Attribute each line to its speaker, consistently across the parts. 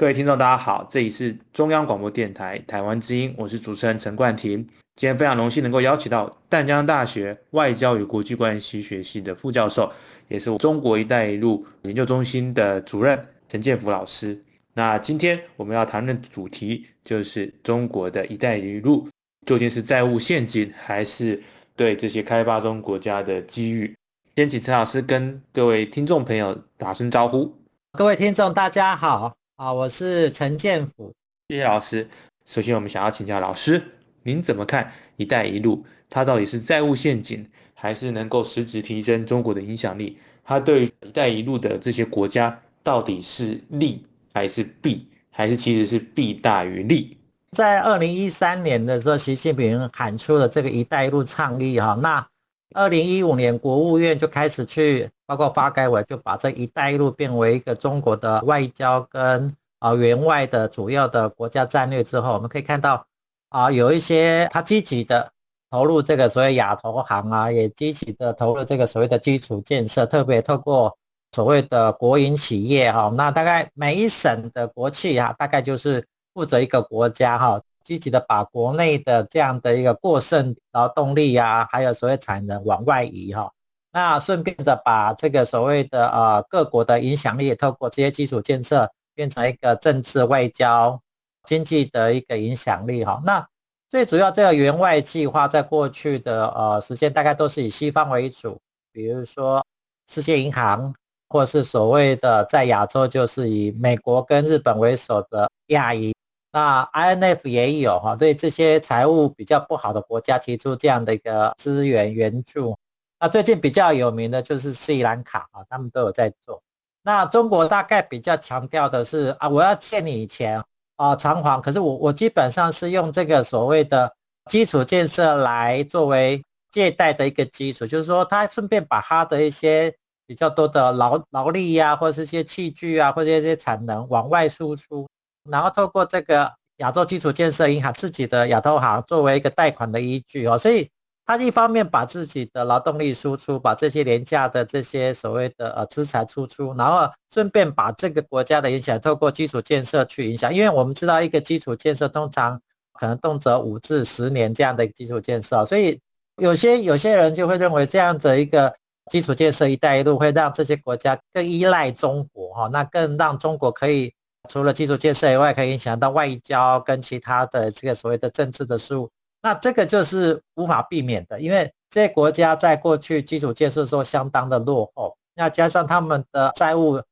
Speaker 1: 各位听众，大家好，这里是中央广播电台台湾之音，我是主持人陈冠廷。今天非常荣幸能够邀请到淡江大学外交与国际关系学系的副教授，也是中国“一带一路”研究中心的主任陈建福老师。那今天我们要谈论的主题就是中国的一带一路究竟是债务陷阱，还是对这些开发中国家的机遇？先请陈老师跟各位听众朋友打声招呼。
Speaker 2: 各位听众，大家好。啊，我是陈建甫，
Speaker 1: 谢谢老师。首先，我们想要请教老师，您怎么看“一带一路”？它到底是债务陷阱，还是能够实质提升中国的影响力？它对“一带一路”的这些国家到底是利还是弊，还是其实是弊大于利？
Speaker 2: 在二零一三年的时候，习近平喊出了这个“一带一路”倡议，哈，那二零一五年国务院就开始去。包括发改委就把这一带一路变为一个中国的外交跟啊援外的主要的国家战略之后，我们可以看到啊有一些他积极的投入这个所谓亚投行啊，也积极的投入这个所谓的基础建设，特别透过所谓的国营企业哈，那大概每一省的国企哈，大概就是负责一个国家哈，积极的把国内的这样的一个过剩劳动力啊，还有所谓产能往外移哈。那顺便的把这个所谓的呃各国的影响力，也透过这些基础建设，变成一个政治、外交、经济的一个影响力哈。那最主要这个援外计划，在过去的呃时间，大概都是以西方为主，比如说世界银行，或是所谓的在亚洲就是以美国跟日本为首的亚裔。那 INF 也有哈，对这些财务比较不好的国家提出这样的一个资源援助。那最近比较有名的就是斯里兰卡啊，他们都有在做。那中国大概比较强调的是啊，我要欠你钱啊，偿还。可是我我基本上是用这个所谓的基础建设来作为借贷的一个基础，就是说他顺便把他的一些比较多的劳劳力呀，或者是一些器具啊，或者一些产能往外输出，然后透过这个亚洲基础建设银行自己的亚投行作为一个贷款的依据哦，所以。他一方面把自己的劳动力输出，把这些廉价的这些所谓的呃资产输出，然后顺便把这个国家的影响透过基础建设去影响。因为我们知道，一个基础建设通常可能动辄五至十年这样的基础建设，所以有些有些人就会认为这样的一个基础建设“一带一路”会让这些国家更依赖中国哈，那更让中国可以除了基础建设以外，可以影响到外交跟其他的这个所谓的政治的事务。那这个就是无法避免的，因为这些国家在过去基础建设的时候相当的落后，那加上他们的债务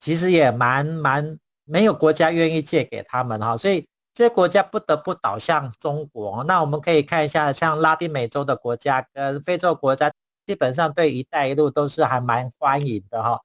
Speaker 2: 其实也蛮蛮没有国家愿意借给他们哈，所以这些国家不得不倒向中国。那我们可以看一下，像拉丁美洲的国家跟非洲国家，基本上对“一带一路”都是还蛮欢迎的哈，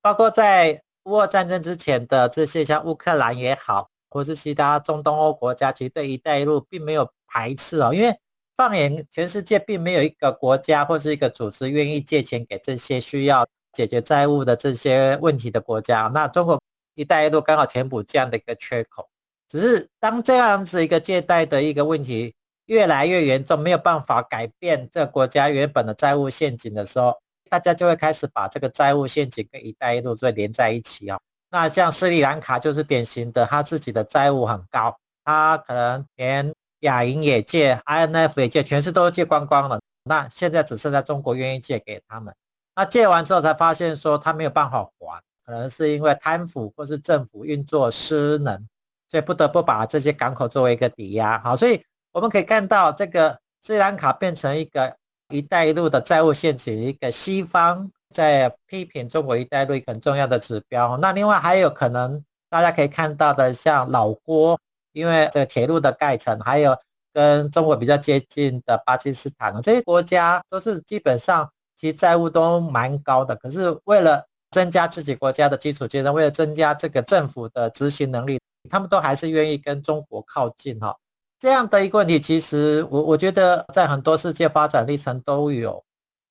Speaker 2: 包括在乌俄战争之前的这些像乌克兰也好，或是其他中东欧国家，其实对“一带一路”并没有。排斥哦，因为放眼全世界，并没有一个国家或是一个组织愿意借钱给这些需要解决债务的这些问题的国家。那中国“一带一路”刚好填补这样的一个缺口。只是当这样子一个借贷的一个问题越来越严重，没有办法改变这国家原本的债务陷阱的时候，大家就会开始把这个债务陷阱跟“一带一路”做连在一起啊。那像斯里兰卡就是典型的，他自己的债务很高，他可能连亚银也借，INF 也借，全是都借光光了。那现在只剩下中国愿意借给他们。那借完之后才发现说他没有办法还，可能是因为贪腐或是政府运作失能，所以不得不把这些港口作为一个抵押。好，所以我们可以看到这个斯里兰卡变成一个“一带一路”的债务陷阱，一个西方在批评中国“一带一路”一个很重要的指标。那另外还有可能大家可以看到的，像老挝。因为这个铁路的盖成，还有跟中国比较接近的巴基斯坦，这些国家都是基本上其实债务都蛮高的。可是为了增加自己国家的基础建设，为了增加这个政府的执行能力，他们都还是愿意跟中国靠近哈。这样的一个问题，其实我我觉得在很多世界发展历程都有。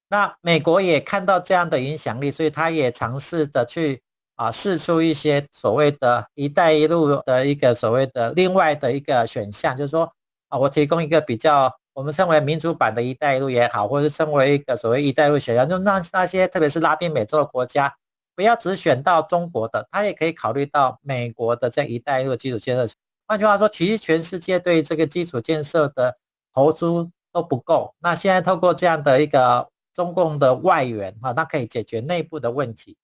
Speaker 2: 那美国也看到这样的影响力，所以他也尝试着去啊试出一些所谓的一带一路的一个所谓的另外的一个选项，就是说啊，我提供一个比较我们称为民主版的一带一路也好，或者称为一个所谓一带一路选项，就让那些特别是拉丁美洲的国家不要只选到中国的，他也可以考虑到美国的这一带一路基础建设。换句话说，其实全世界对这个基础建设的投资都不够。那现在透过这样的一个中共的外援哈，那可以解决内部的问题。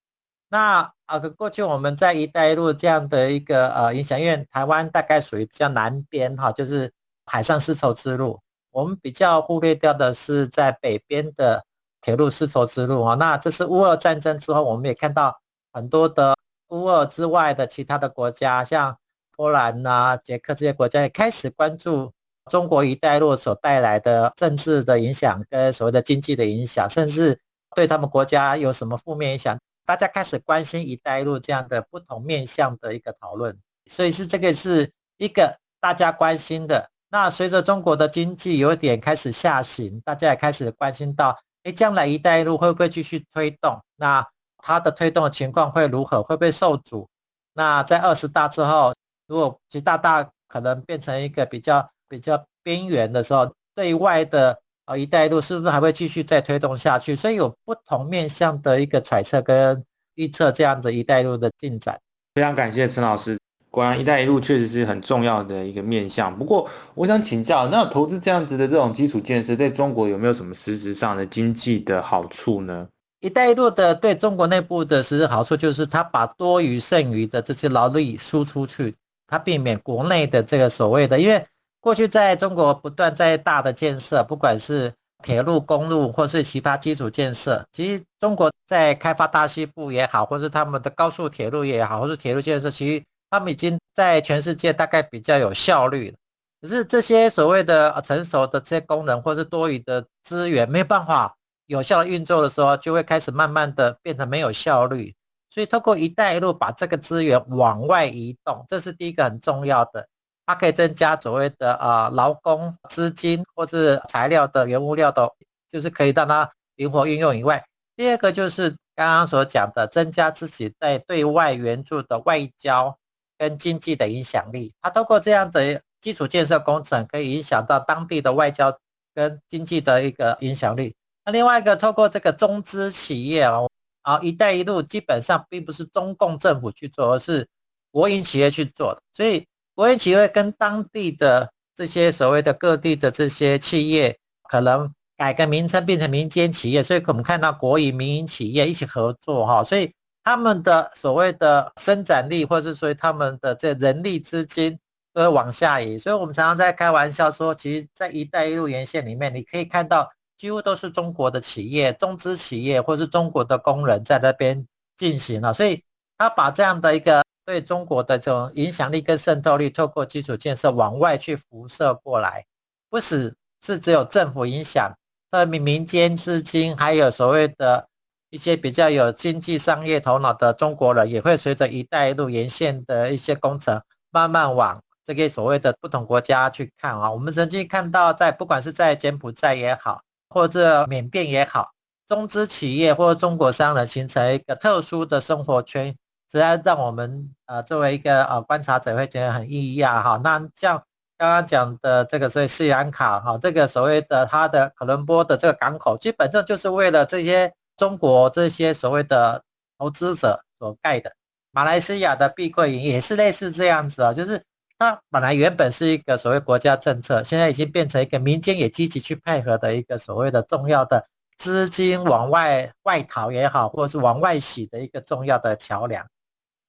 Speaker 2: 那啊，过去我们在“一带一路”这样的一个呃影响，因为台湾大概属于比较南边哈，就是海上丝绸之路。我们比较忽略掉的是在北边的铁路丝绸之路啊。那这是乌俄战争之后，我们也看到很多的乌俄之外的其他的国家，像。波兰呐、啊、捷克这些国家也开始关注中国“一带一路”所带来的政治的影响跟所谓的经济的影响，甚至对他们国家有什么负面影响，大家开始关心“一带一路”这样的不同面向的一个讨论。所以是这个是一个大家关心的。那随着中国的经济有点开始下行，大家也开始关心到：哎，将来“一带一路”会不会继续推动？那它的推动的情况会如何？会不会受阻？那在二十大之后？如果习大大可能变成一个比较比较边缘的时候，对外的啊“一带一路”是不是还会继续再推动下去？所以有不同面向的一个揣测跟预测，这样子一带一路的进展。
Speaker 1: 非常感谢陈老师，果然“一带一路”确实是很重要的一个面向。不过，我想请教，那投资这样子的这种基础建设，对中国有没有什么实质上的经济的好处呢？“
Speaker 2: 一带一路”的对中国内部的实质好处，就是它把多余剩余的这些劳力输出去。它避免国内的这个所谓的，因为过去在中国不断在大的建设，不管是铁路、公路或是其他基础建设，其实中国在开发大西部也好，或是他们的高速铁路也好，或是铁路建设，其实他们已经在全世界大概比较有效率了。可是这些所谓的成熟的这些功能或是多余的资源没有办法有效运作的时候，就会开始慢慢的变成没有效率。所以，透过“一带一路”把这个资源往外移动，这是第一个很重要的。它可以增加所谓的呃劳工、资金或是材料的原物料的，就是可以让它灵活运用以外，第二个就是刚刚所讲的，增加自己在对外援助的外交跟经济的影响力。它透过这样的基础建设工程，可以影响到当地的外交跟经济的一个影响力。那另外一个，透过这个中资企业哦。啊，“一带一路”基本上并不是中共政府去做，而是国营企业去做的。所以，国营企业跟当地的这些所谓的各地的这些企业，可能改个名称变成民间企业。所以，我们看到国营民营企业一起合作，哈，所以他们的所谓的生产力，或者是说他们的这人力资金都会往下移。所以我们常常在开玩笑说，其实，在“一带一路”沿线里面，你可以看到。几乎都是中国的企业、中资企业，或是中国的工人在那边进行了，所以他把这样的一个对中国的这种影响力跟渗透力，透过基础建设往外去辐射过来，不只是只有政府影响，那，民民间资金，还有所谓的一些比较有经济商业头脑的中国人，也会随着“一带一路”沿线的一些工程，慢慢往这个所谓的不同国家去看啊。我们曾经看到，在不管是在柬埔寨也好，或者缅甸也好，中资企业或中国商人形成一个特殊的生活圈，实在让我们呃作为一个呃观察者会觉得很异样哈。那像刚刚讲的这个所谓斯里兰卡哈，这个所谓的它的科伦坡的这个港口，基本上就是为了这些中国这些所谓的投资者所盖的。马来西亚的碧桂园也是类似这样子啊，就是。它本来原本是一个所谓国家政策，现在已经变成一个民间也积极去配合的一个所谓的重要的资金往外外逃也好，或者是往外洗的一个重要的桥梁。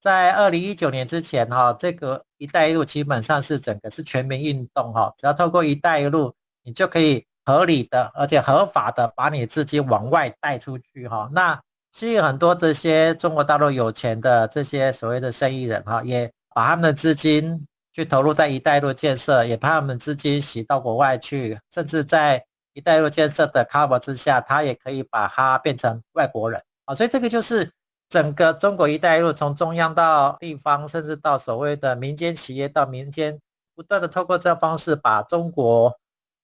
Speaker 2: 在二零一九年之前，哈，这个“一带一路”基本上是整个是全民运动，哈，只要透过“一带一路”，你就可以合理的而且合法的把你资金往外带出去，哈。那吸引很多这些中国大陆有钱的这些所谓的生意人，哈，也把他们的资金。去投入在“一带一路”建设，也把他们资金洗到国外去，甚至在“一带一路”建设的 cover 之下，他也可以把它变成外国人啊。所以这个就是整个中国“一带一路”从中央到地方，甚至到所谓的民间企业到民间不断的透过这方式把中国，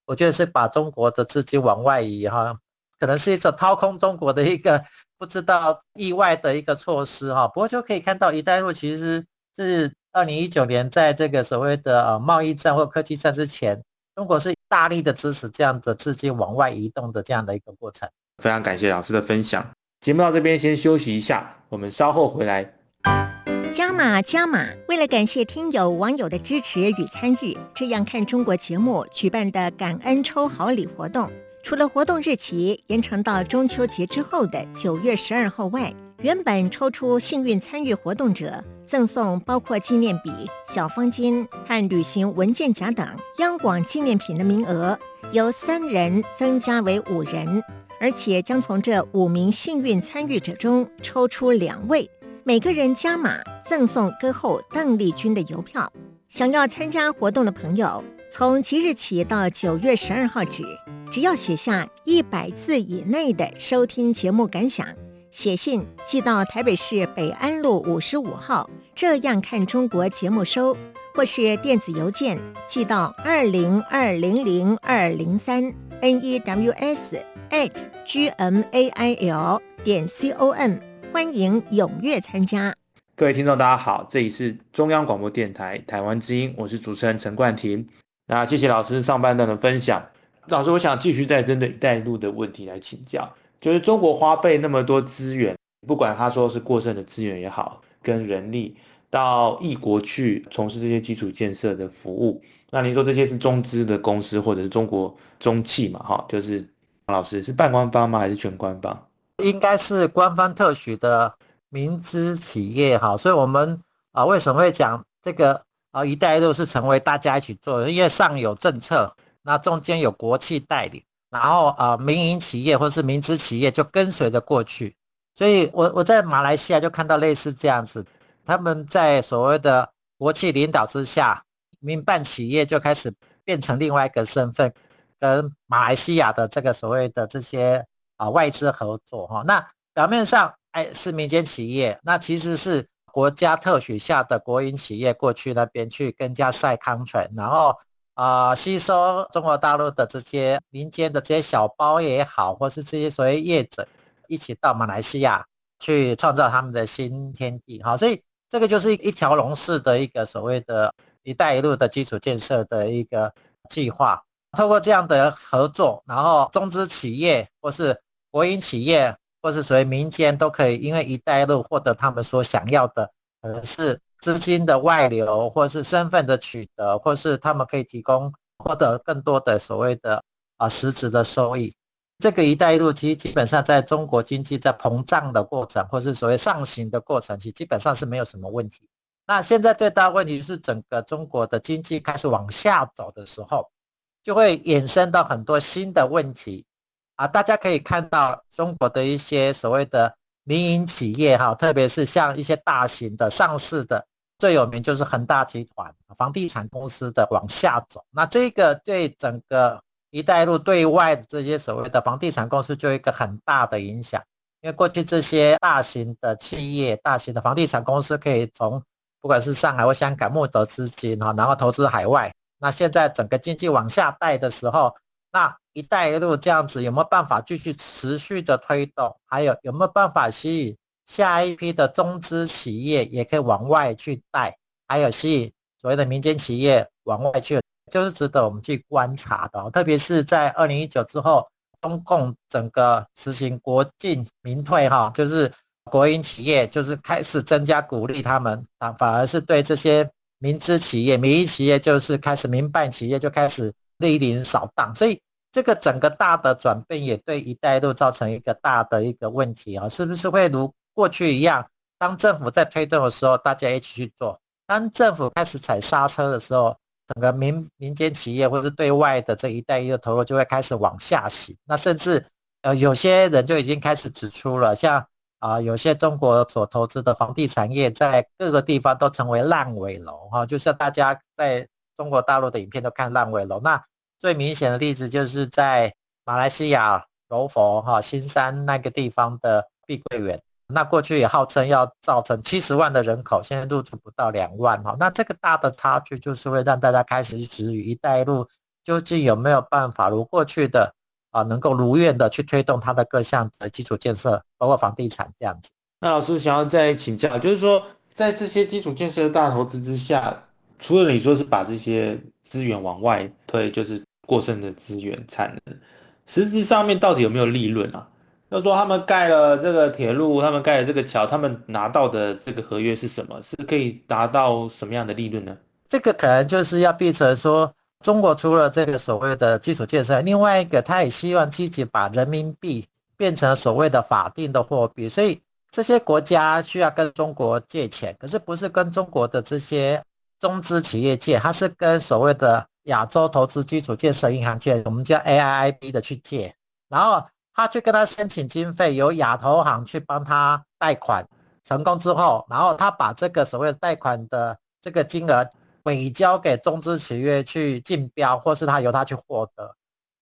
Speaker 2: 我觉得是把中国的资金往外移哈，可能是一种掏空中国的一个不知道意外的一个措施哈。不过就可以看到，一带一路其实是二零一九年在这个所谓的呃贸易战或科技战之前，中国是大力的支持这样的资金往外移动的这样的一个过程。
Speaker 1: 非常感谢老师的分享。节目到这边先休息一下，我们稍后回来。
Speaker 3: 加码加码！为了感谢听友网友的支持与参与，这样看中国节目举办的感恩抽好礼活动，除了活动日期延长到中秋节之后的九月十二号外，原本抽出幸运参与活动者赠送包括纪念笔、小方巾和旅行文件夹等央广纪念品的名额，由三人增加为五人，而且将从这五名幸运参与者中抽出两位。每个人加码赠送歌后邓丽君的邮票。想要参加活动的朋友，从即日起到九月十二号止，只要写下一百字以内的收听节目感想，写信寄到台北市北安路五十五号，这样看中国节目收，或是电子邮件寄到二零二零零二零三 news at gmail 点 com。欢迎踊跃参加，
Speaker 1: 各位听众，大家好，这里是中央广播电台台湾之音，我是主持人陈冠廷。那谢谢老师上半段的分享，老师，我想继续再针对“一带一路”的问题来请教，就是中国花费那么多资源，不管他说是过剩的资源也好，跟人力到异国去从事这些基础建设的服务，那您说这些是中资的公司或者是中国中企嘛？哈，就是老师是半官方吗？还是全官方？
Speaker 2: 应该是官方特许的民资企业哈，所以我们啊为什么会讲这个啊“一带一路”是成为大家一起做的？因为上有政策，那中间有国企代理，然后啊民营企业或是民资企业就跟随着过去。所以我我在马来西亚就看到类似这样子，他们在所谓的国企领导之下，民办企业就开始变成另外一个身份，跟马来西亚的这个所谓的这些。啊，外资合作哈，那表面上哎是民间企业，那其实是国家特许下的国营企业过去那边去跟人家赛 contract，然后啊、吸收中国大陆的这些民间的这些小包也好，或是这些所谓业者一起到马来西亚去创造他们的新天地哈，所以这个就是一条龙式的一个所谓的一带一路的基础建设的一个计划，透过这样的合作，然后中资企业或是国营企业或是所谓民间都可以，因为“一带一路”获得他们所想要的，可能是资金的外流，或是身份的取得，或是他们可以提供获得更多的所谓的啊实质的收益。这个“一带一路”其实基本上在中国经济在膨胀的过程，或是所谓上行的过程，其实基本上是没有什么问题。那现在最大问题是整个中国的经济开始往下走的时候，就会衍生到很多新的问题。啊，大家可以看到中国的一些所谓的民营企业哈，特别是像一些大型的上市的，最有名就是恒大集团房地产公司的往下走。那这个对整个“一带一路”对外的这些所谓的房地产公司就有一个很大的影响，因为过去这些大型的企业、大型的房地产公司可以从不管是上海或香港募得资金哈，然后投资海外。那现在整个经济往下带的时候，那“一带一路”这样子有没有办法继续持续的推动？还有有没有办法吸引下一批的中资企业也可以往外去带？还有吸引所谓的民间企业往外去，就是值得我们去观察的。特别是在二零一九之后，中共整个实行国进民退，哈，就是国营企业就是开始增加鼓励他们，啊，反而是对这些民资企业、民营企业就是开始民办企业就开始。莅临扫荡，所以这个整个大的转变也对“一带一路”造成一个大的一个问题啊，是不是会如过去一样，当政府在推动的时候，大家一起去做；当政府开始踩刹车的时候，整个民民间企业或是对外的这一带一路投入就会开始往下行。那甚至呃，有些人就已经开始指出了，像啊、有些中国所投资的房地产业在各个地方都成为烂尾楼哈，就像大家在。中国大陆的影片都看烂尾楼，那最明显的例子就是在马来西亚柔佛哈新山那个地方的碧桂园，那过去也号称要造成七十万的人口，现在入住不到两万哈。那这个大的差距就是会让大家开始质疑“一带一路”究竟有没有办法如过去的啊，能够如愿的去推动它的各项的基础建设，包括房地产这样子。
Speaker 1: 那老师想要再请教，就是说在这些基础建设的大投资之下，除了你说是把这些资源往外推，就是过剩的资源产能，实质上面到底有没有利润啊？要说他们盖了这个铁路，他们盖了这个桥，他们拿到的这个合约是什么？是可以达到什么样的利润呢？
Speaker 2: 这个可能就是要变成说，中国除了这个所谓的基础建设，另外一个他也希望积极把人民币变成所谓的法定的货币，所以这些国家需要跟中国借钱，可是不是跟中国的这些中资企业借，它是跟所谓的亚洲投资基础建设银行借，我们叫 AIIB 的去借，然后。他去跟他申请经费，由亚投行去帮他贷款，成功之后，然后他把这个所谓的贷款的这个金额委交给中资企业去竞标，或是他由他去获得。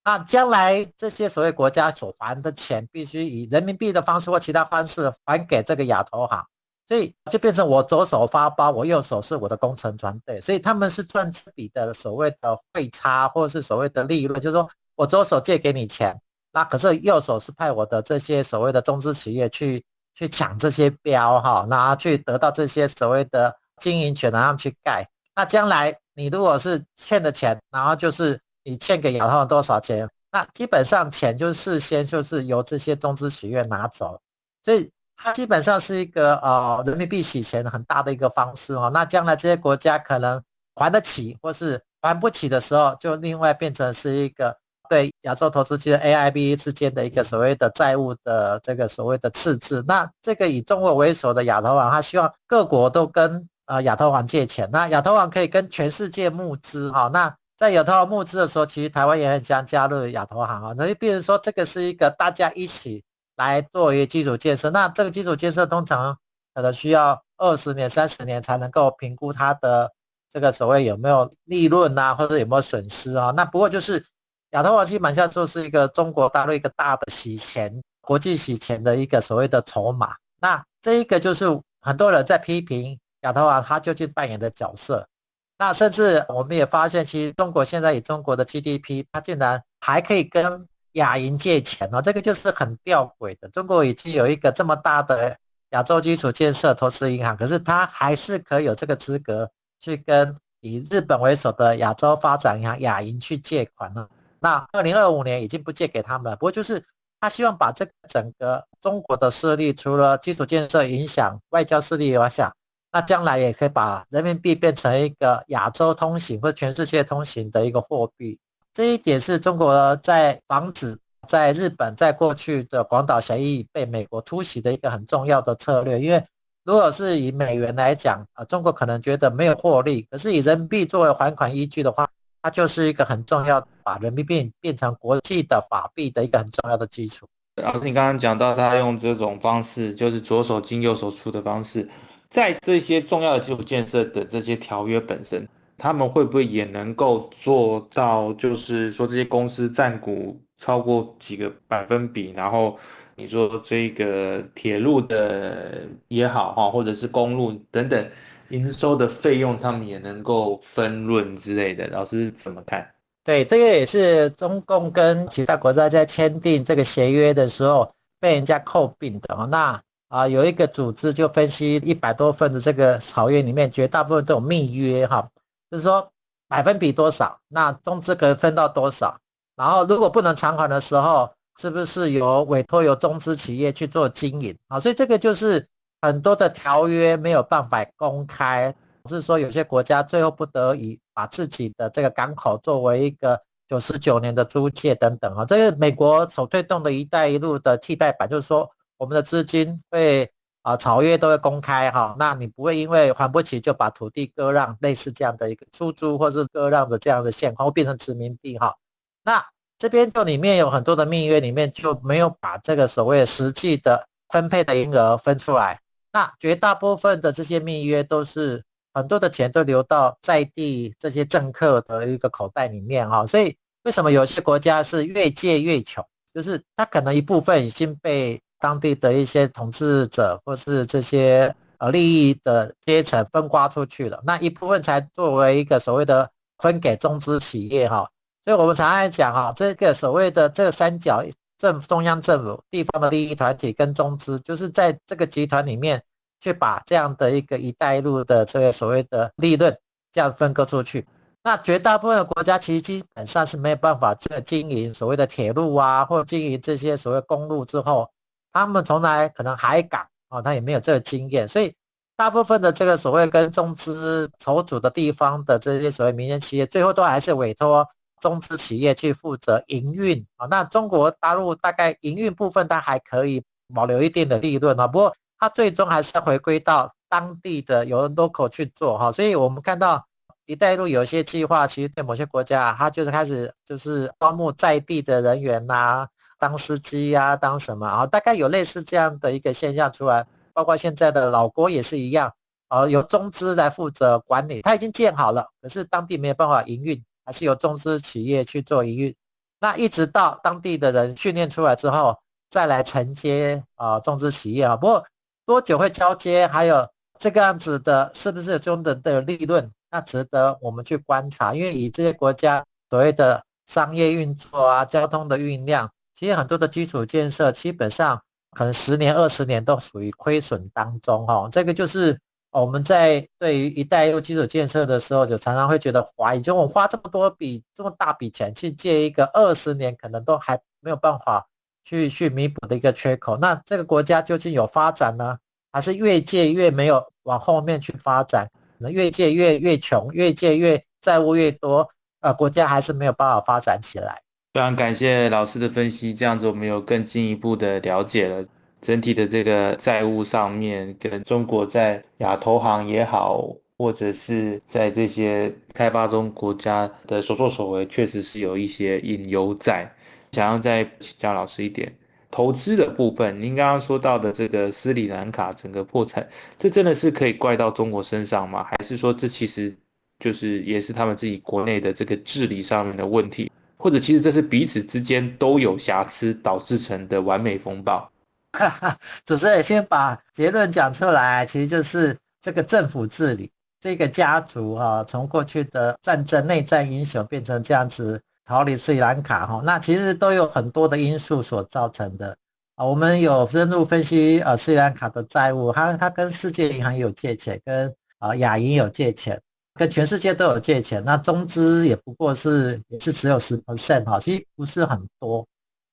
Speaker 2: 那将来这些所谓国家所还的钱，必须以人民币的方式或其他方式还给这个亚投行，所以就变成我左手发包，我右手是我的工程团队，所以他们是赚这笔的所谓的汇差，或者是所谓的利润，就是说我左手借给你钱。那可是右手是派我的这些所谓的中资企业去去抢这些标哈，然后去得到这些所谓的经营权，然后去盖。那将来你如果是欠的钱，然后就是你欠给亚投行多少钱，那基本上钱就事先就是由这些中资企业拿走，所以它基本上是一个呃人民币洗钱很大的一个方式哦。那将来这些国家可能还得起或是还不起的时候，就另外变成是一个。对亚洲投资机构 AIB 之间的一个所谓的债务的这个所谓的赤字，那这个以中国为首的亚投行，他希望各国都跟呃亚投行借钱，那亚投行可以跟全世界募资哈。那在亚投行募资的时候，其实台湾也很想加入亚投行啊。那就比如说，这个是一个大家一起来做一个基础建设，那这个基础建设通常可能需要二十年、三十年才能够评估它的这个所谓有没有利润啊，或者有没有损失啊。那不过就是。亚投行基本上就是一个中国大陆一个大的洗钱、国际洗钱的一个所谓的筹码。那这一个就是很多人在批评亚投行它究竟扮演的角色。那甚至我们也发现，其实中国现在以中国的 GDP，它竟然还可以跟亚银借钱哦，这个就是很吊诡的。中国已经有一个这么大的亚洲基础建设投资银行，可是它还是可以有这个资格去跟以日本为首的亚洲发展银行亚银去借款呢。那二零二五年已经不借给他们了，不过就是他希望把这个整个中国的势力，除了基础建设影响外交势力以外，想那将来也可以把人民币变成一个亚洲通行或全世界通行的一个货币。这一点是中国在防止在日本在过去的广岛协议被美国突袭的一个很重要的策略。因为如果是以美元来讲啊，中国可能觉得没有获利，可是以人民币作为还款依据的话。它就是一个很重要，把人民币变成国际的法币的一个很重要的基础。
Speaker 1: 老师，你刚刚讲到他用这种方式，就是左手进右手出的方式，在这些重要的基础建设的这些条约本身，他们会不会也能够做到，就是说这些公司占股超过几个百分比，然后你说这个铁路的也好哈，或者是公路等等。营收的费用，他们也能够分润之类的，老师怎么看？
Speaker 2: 对，这个也是中共跟其他国家在签订这个协约的时候被人家诟病的。那啊，有一个组织就分析一百多份的这个草约里面，绝大部分都有密约哈，就是说百分比多少，那中资可以分到多少，然后如果不能偿还的时候，是不是由委托由中资企业去做经营啊？所以这个就是。很多的条约没有办法公开，是说有些国家最后不得已把自己的这个港口作为一个九十九年的租借等等啊。这个美国所推动的一带一路的替代版，就是说我们的资金会啊草约都会公开哈，那你不会因为还不起就把土地割让，类似这样的一个出租或是割让的这样的现况，会变成殖民地哈。那这边就里面有很多的密约里面就没有把这个所谓实际的分配的银额分出来。那绝大部分的这些密约都是很多的钱都流到在地这些政客的一个口袋里面哈，所以为什么有些国家是越借越穷？就是他可能一部分已经被当地的一些统治者或是这些呃利益的阶层分刮出去了，那一部分才作为一个所谓的分给中资企业哈。所以我们常常讲哈，这个所谓的这个三角政中央政府、地方的利益团体跟中资，就是在这个集团里面去把这样的一个“一带一路”的这个所谓的利润这样分割出去。那绝大部分的国家其实基本上是没有办法这个经营所谓的铁路啊，或经营这些所谓公路之后，他们从来可能海港啊，他也没有这个经验，所以大部分的这个所谓跟中资筹组的地方的这些所谓民间企业，最后都还是委托。中资企业去负责营运啊，那中国大陆大概营运部分它还可以保留一定的利润啊，不过它最终还是要回归到当地的有 local 去做哈，所以我们看到一带一路有些计划，其实对某些国家，它就是开始就是招募在地的人员呐，当司机呀，当什么啊，大概有类似这样的一个现象出来，包括现在的老挝也是一样啊，有中资来负责管理，它已经建好了，可是当地没有办法营运。还是由中资企业去做营运，那一直到当地的人训练出来之后，再来承接啊中资企业啊。不过多久会交接，还有这个样子的，是不是中等的利润？那值得我们去观察。因为以这些国家所谓的商业运作啊、交通的运量，其实很多的基础建设基本上可能十年、二十年都属于亏损当中哈。这个就是。我们在对于“一带一路”基础建设的时候，就常常会觉得怀疑，就我花这么多笔这么大笔钱去借一个二十年，可能都还没有办法去去弥补的一个缺口。那这个国家究竟有发展呢，还是越借越没有往后面去发展？可能越借越越穷，越借越债务越多，呃，国家还是没有办法发展起来。
Speaker 1: 非常感谢老师的分析，这样子我们有更进一步的了解了。整体的这个债务上面，跟中国在亚投行也好，或者是在这些开发中国家的所作所为，确实是有一些隐忧在。想要再请教老师一点，投资的部分，您刚刚说到的这个斯里兰卡整个破产，这真的是可以怪到中国身上吗？还是说这其实就是也是他们自己国内的这个治理上面的问题，或者其实这是彼此之间都有瑕疵导致成的完美风暴？
Speaker 2: 哈哈，主持人先把结论讲出来，其实就是这个政府治理，这个家族哈，从过去的战争内战英雄变成这样子逃离斯里兰卡哈，那其实都有很多的因素所造成的啊。我们有深入分析呃斯里兰卡的债务，它它跟世界银行有借钱，跟啊亚银有借钱，跟全世界都有借钱。那中资也不过是也是只有十 percent 哈，其实不是很多。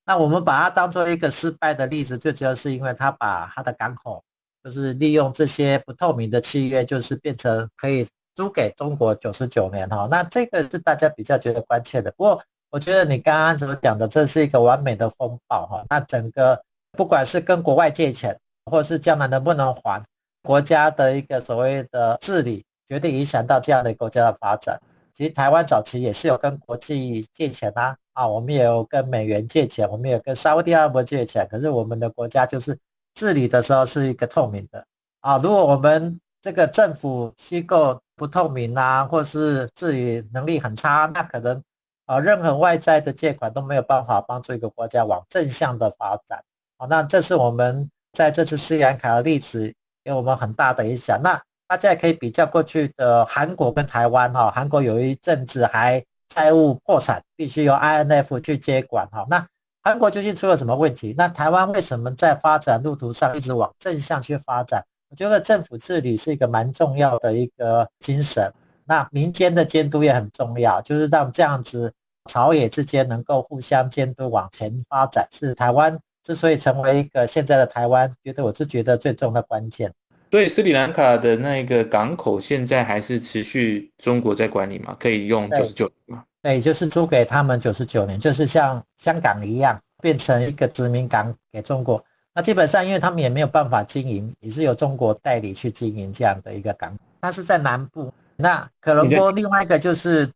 Speaker 2: 那我们把它当做一个失败的例子，最主要是因为他把他的港口，就是利用这些不透明的契约，就是变成可以租给中国九十九年哈。那这个是大家比较觉得关切的。不过我觉得你刚刚怎么讲的，这是一个完美的风暴哈。那整个不管是跟国外借钱，或是将来能不能还，国家的一个所谓的治理，绝对影响到这样的国家的发展。其实台湾早期也是有跟国际借钱啊。啊，我们也有跟美元借钱，我们也跟沙乌地阿拉伯借钱，可是我们的国家就是治理的时候是一个透明的啊。如果我们这个政府机构不透明啊，或是治理能力很差，那可能啊，任何外在的借款都没有办法帮助一个国家往正向的发展。啊，那这是我们在这次斯里兰卡的例子给我们很大的影响。那大家也可以比较过去的韩国跟台湾哈，韩国有一阵子还。债务破产必须由 INF 去接管哈，那韩国究竟出了什么问题？那台湾为什么在发展路途上一直往正向去发展？我觉得政府治理是一个蛮重要的一个精神，那民间的监督也很重要，就是让这样子朝野之间能够互相监督往前发展，是台湾之所以成为一个现在的台湾，觉得我是觉得最重要的关键。
Speaker 1: 对，斯里兰卡的那个港口现在还是持续中国在管理吗？可以用九十九年吗？
Speaker 2: 对，就是租给他们九十九年，就是像香港一样，变成一个殖民港给中国。那基本上，因为他们也没有办法经营，也是由中国代理去经营这样的一个港。它是在南部。那可伦坡另外一个就是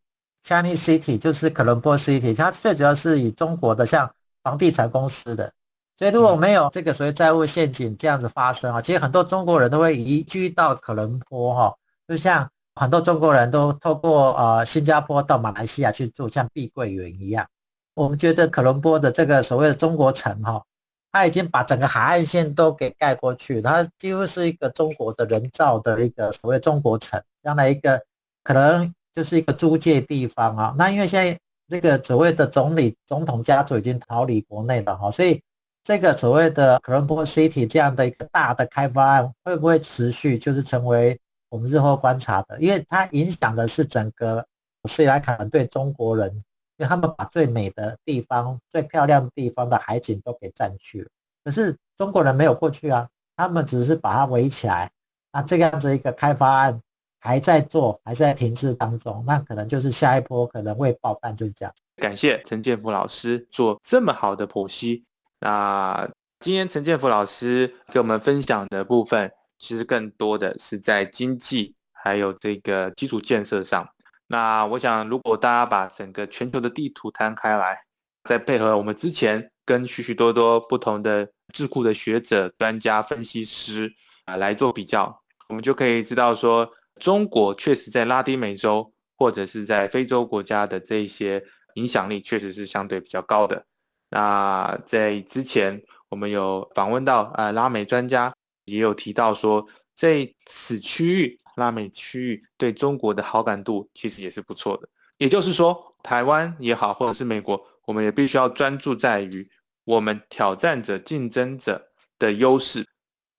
Speaker 2: Chinese City，就是可伦坡 City，它最主要是以中国的像房地产公司的。所以如果没有这个所谓债务陷阱这样子发生啊，其实很多中国人都会移居到可伦坡哈，就像很多中国人都透过呃新加坡到马来西亚去住，像碧桂园一样。我们觉得可伦坡的这个所谓的中国城哈，它已经把整个海岸线都给盖过去，它几乎是一个中国的人造的一个所谓中国城，这样的一个可能就是一个租界地方啊。那因为现在这个所谓的总理总统家族已经逃离国内了哈，所以这个所谓的 Colombo City 这样的一个大的开发案会不会持续，就是成为我们日后观察的，因为它影响的是整个斯里兰卡对中国人。因为他们把最美的地方、最漂亮的地方的海景都给占去了，可是中国人没有过去啊，他们只是把它围起来。那这样子一个开发案还在做，还在停滞当中，那可能就是下一波可能会爆弹，就是这样。
Speaker 1: 感谢陈建福老师做这么好的剖析。那今天陈建福老师给我们分享的部分，其实更多的是在经济还有这个基础建设上。那我想，如果大家把整个全球的地图摊开来，再配合我们之前跟许许多多不同的智库的学者、专家、分析师啊来做比较，我们就可以知道说，中国确实在拉丁美洲或者是在非洲国家的这些影响力确实是相对比较高的。那在之前，我们有访问到呃拉美专家，也有提到说，在此区域。拉美区域对中国的好感度其实也是不错的，也就是说，台湾也好，或者是美国，我们也必须要专注在于我们挑战者、竞争者的优势。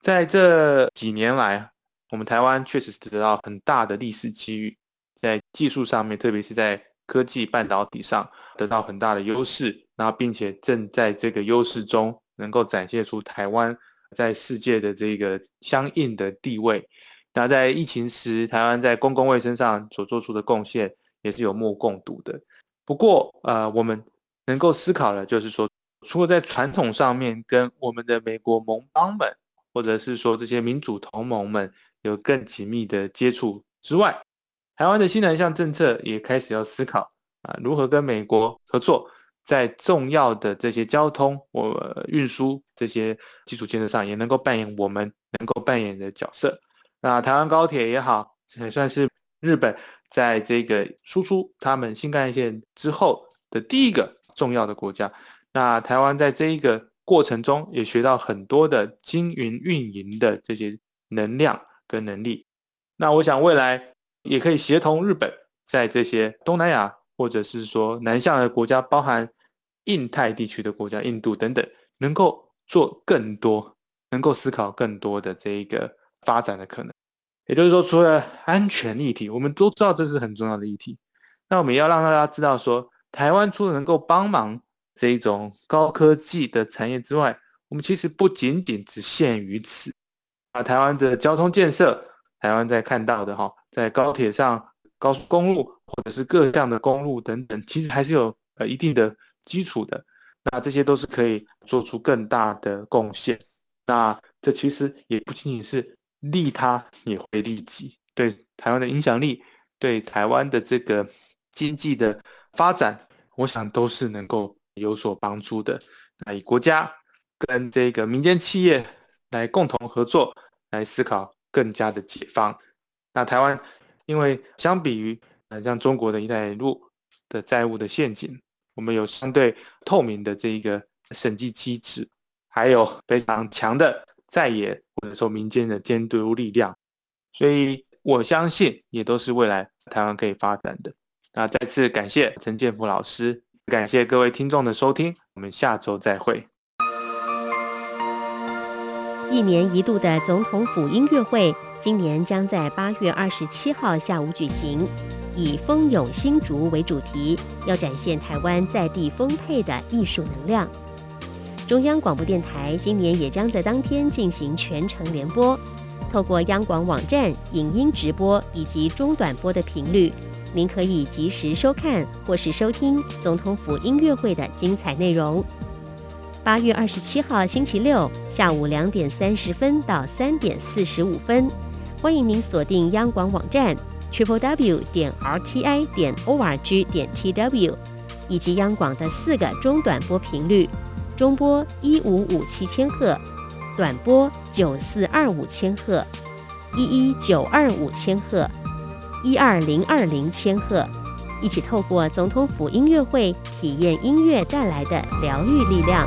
Speaker 1: 在这几年来，我们台湾确实是得到很大的历史机遇，在技术上面，特别是在科技半导体上得到很大的优势，然后并且正在这个优势中能够展现出台湾在世界的这个相应的地位。那在疫情时，台湾在公共卫生上所做出的贡献也是有目共睹的。不过，呃，我们能够思考的，就是说，除了在传统上面跟我们的美国盟邦们，或者是说这些民主同盟们有更紧密的接触之外，台湾的新南向政策也开始要思考啊，如何跟美国合作，在重要的这些交通或运输这些基础建设上，也能够扮演我们能够扮演的角色。那台湾高铁也好，也算是日本在这个输出他们新干线之后的第一个重要的国家。那台湾在这一个过程中也学到很多的经营运营的这些能量跟能力。那我想未来也可以协同日本，在这些东南亚或者是说南向的国家，包含印太地区的国家，印度等等，能够做更多，能够思考更多的这一个。发展的可能，也就是说，除了安全议题，我们都知道这是很重要的议题。那我们要让大家知道，说台湾除了能够帮忙这一种高科技的产业之外，我们其实不仅仅只限于此。啊，台湾的交通建设，台湾在看到的哈，在高铁上、高速公路或者是各项的公路等等，其实还是有呃一定的基础的。那这些都是可以做出更大的贡献。那这其实也不仅仅是。利他也会利己，对台湾的影响力，对台湾的这个经济的发展，我想都是能够有所帮助的。那以国家跟这个民间企业来共同合作，来思考更加的解放。那台湾因为相比于呃像中国的一带一路的债务的陷阱，我们有相对透明的这一个审计机制，还有非常强的。在野或者说民间的监督力量，所以我相信也都是未来台湾可以发展的。那再次感谢陈建福老师，感谢各位听众的收听，我们下周再会。
Speaker 4: 一年一度的总统府音乐会，今年将在八月二十七号下午举行，以“蜂拥新竹”为主题，要展现台湾在地丰沛的艺术能量。中央广播电台今年也将在当天进行全程联播，透过央广网站影音直播以及中短波的频率，您可以及时收看或是收听总统府音乐会的精彩内容。八月二十七号星期六下午两点三十分到三点四十五分，欢迎您锁定央广网站 triple w 点 r t i 点 o r g 点 t w，以及央广的四个中短波频率。中波一五五七千赫，短波九四二五千赫，一一九二五千赫，一二零二零千赫，一起透过总统府音乐会，体验音乐带来的疗愈力量。